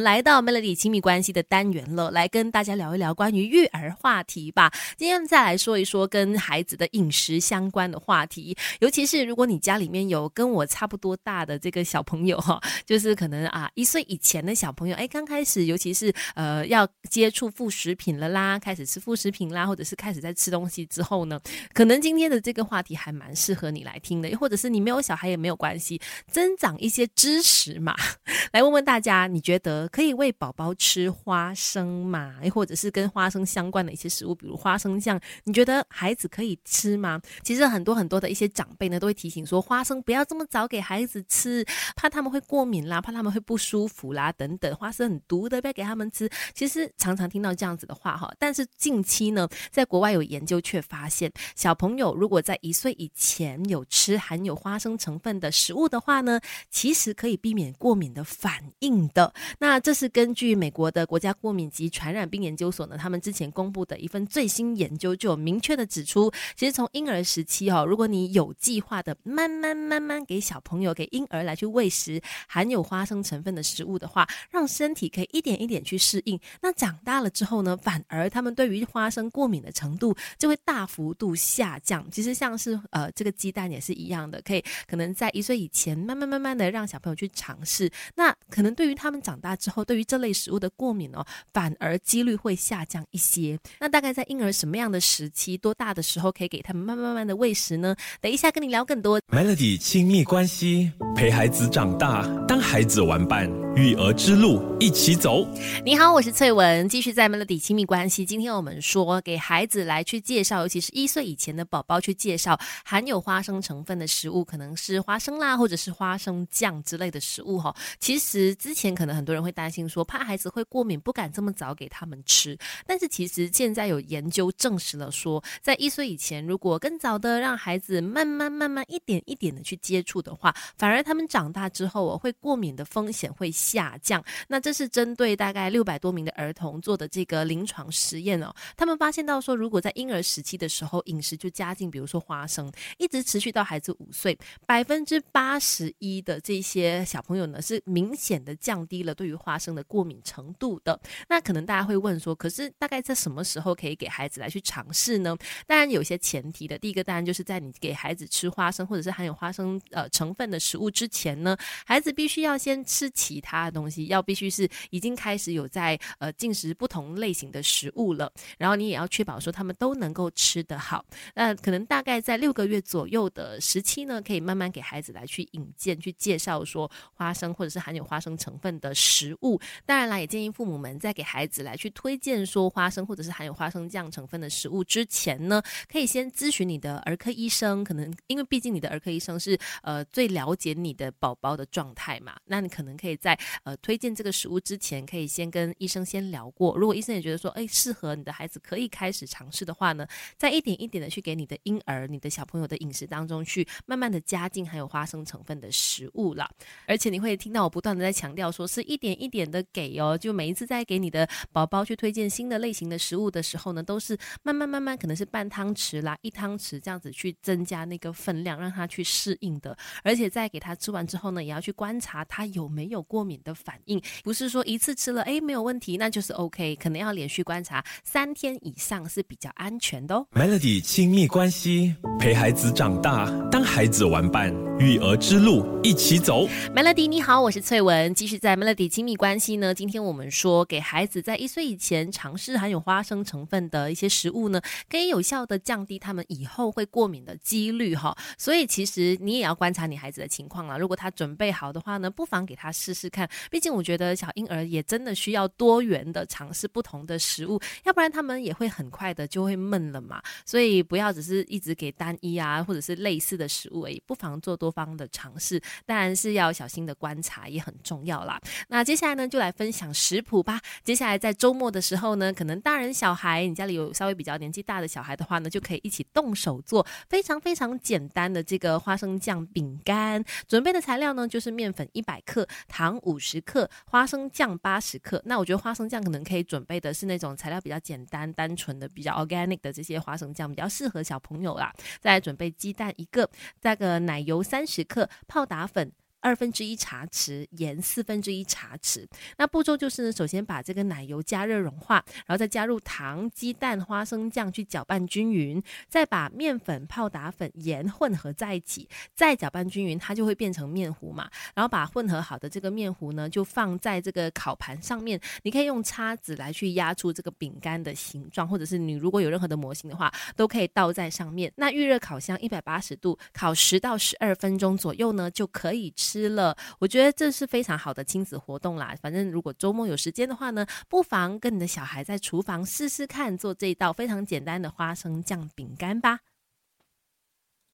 来到 Melody 亲密关系的单元了，来跟大家聊一聊关于育儿话题吧。今天再来说一说跟孩子的饮食相关的话题，尤其是如果你家里面有跟我差不多大的这个小朋友哈，就是可能啊一岁以前的小朋友，哎，刚开始尤其是呃要接触副食品了啦，开始吃副食品啦，或者是开始在吃东西之后呢，可能今天的这个话题还蛮适合你来听的，又或者是你没有小孩也没有关系，增长一些知识嘛，来问问大家，你觉得？可以喂宝宝吃花生吗？又或者是跟花生相关的一些食物，比如花生酱，你觉得孩子可以吃吗？其实很多很多的一些长辈呢，都会提醒说，花生不要这么早给孩子吃，怕他们会过敏啦，怕他们会不舒服啦，等等。花生很毒的，不要给他们吃。其实常常听到这样子的话哈，但是近期呢，在国外有研究却发现，小朋友如果在一岁以前有吃含有花生成分的食物的话呢，其实可以避免过敏的反应的。那那这是根据美国的国家过敏及传染病研究所呢，他们之前公布的一份最新研究，就有明确的指出，其实从婴儿时期哦，如果你有计划的慢慢慢慢给小朋友、给婴儿来去喂食含有花生成分的食物的话，让身体可以一点一点去适应，那长大了之后呢，反而他们对于花生过敏的程度就会大幅度下降。其实像是呃这个鸡蛋也是一样的，可以可能在一岁以前慢慢慢慢的让小朋友去尝试，那可能对于他们长大。之后，对于这类食物的过敏哦，反而几率会下降一些。那大概在婴儿什么样的时期、多大的时候可以给他们慢慢慢的喂食呢？等一下跟你聊更多。Melody 亲密关系，陪孩子长大，当孩子玩伴，育儿之路一起走。你好，我是翠文，继续在 Melody 亲密关系。今天我们说给孩子来去介绍，尤其是一岁以前的宝宝去介绍含有花生成分的食物，可能是花生啦，或者是花生酱之类的食物哈。其实之前可能很多人会。担心说怕孩子会过敏，不敢这么早给他们吃。但是其实现在有研究证实了，说在一岁以前，如果更早的让孩子慢慢慢慢一点一点的去接触的话，反而他们长大之后哦，会过敏的风险会下降。那这是针对大概六百多名的儿童做的这个临床实验哦。他们发现到说，如果在婴儿时期的时候饮食就加进，比如说花生，一直持续到孩子五岁，百分之八十一的这些小朋友呢，是明显的降低了对于花生的过敏程度的，那可能大家会问说，可是大概在什么时候可以给孩子来去尝试呢？当然有些前提的，第一个当然就是在你给孩子吃花生或者是含有花生呃成分的食物之前呢，孩子必须要先吃其他他的东西，要必须是已经开始有在呃进食不同类型的食物了，然后你也要确保说他们都能够吃得好。那可能大概在六个月左右的时期呢，可以慢慢给孩子来去引荐、去介绍说花生或者是含有花生成分的食。物当然啦，也建议父母们在给孩子来去推荐说花生或者是含有花生酱成分的食物之前呢，可以先咨询你的儿科医生。可能因为毕竟你的儿科医生是呃最了解你的宝宝的状态嘛，那你可能可以在呃推荐这个食物之前，可以先跟医生先聊过。如果医生也觉得说，哎，适合你的孩子可以开始尝试的话呢，再一点一点的去给你的婴儿、你的小朋友的饮食当中去慢慢的加进含有花生成分的食物了。而且你会听到我不断的在强调说，是一点。一点的给哦，就每一次在给你的宝宝去推荐新的类型的食物的时候呢，都是慢慢慢慢，可能是半汤匙啦，一汤匙这样子去增加那个分量，让他去适应的。而且在给他吃完之后呢，也要去观察他有没有过敏的反应，不是说一次吃了哎没有问题，那就是 OK，可能要连续观察三天以上是比较安全的哦。Melody 亲密关系，陪孩子长大，当孩子玩伴，育儿之路一起走。Melody 你好，我是翠文，继续在 Melody 亲密。关系呢？今天我们说，给孩子在一岁以前尝试含有花生成分的一些食物呢，可以有效的降低他们以后会过敏的几率哈。所以其实你也要观察你孩子的情况了。如果他准备好的话呢，不妨给他试试看。毕竟我觉得小婴儿也真的需要多元的尝试不同的食物，要不然他们也会很快的就会闷了嘛。所以不要只是一直给单一啊，或者是类似的食物而已，不妨做多方的尝试。当然是要小心的观察，也很重要啦。那接下来。呢，就来分享食谱吧。接下来在周末的时候呢，可能大人小孩，你家里有稍微比较年纪大的小孩的话呢，就可以一起动手做非常非常简单的这个花生酱饼干。准备的材料呢，就是面粉一百克，糖五十克，花生酱八十克。那我觉得花生酱可能可以准备的是那种材料比较简单、单纯的、比较 organic 的这些花生酱，比较适合小朋友啦。再来准备鸡蛋一个，再个奶油三十克，泡打粉。二分之一茶匙，盐四分之一茶匙。那步骤就是呢，首先把这个奶油加热融化，然后再加入糖、鸡蛋、花生酱去搅拌均匀，再把面粉、泡打粉、盐混合在一起，再搅拌均匀，它就会变成面糊嘛。然后把混合好的这个面糊呢，就放在这个烤盘上面，你可以用叉子来去压出这个饼干的形状，或者是你如果有任何的模型的话，都可以倒在上面。那预热烤箱一百八十度烤十到十二分钟左右呢，就可以吃吃了。我觉得这是非常好的亲子活动啦。反正如果周末有时间的话呢，不妨跟你的小孩在厨房试试看做这一道非常简单的花生酱饼干吧。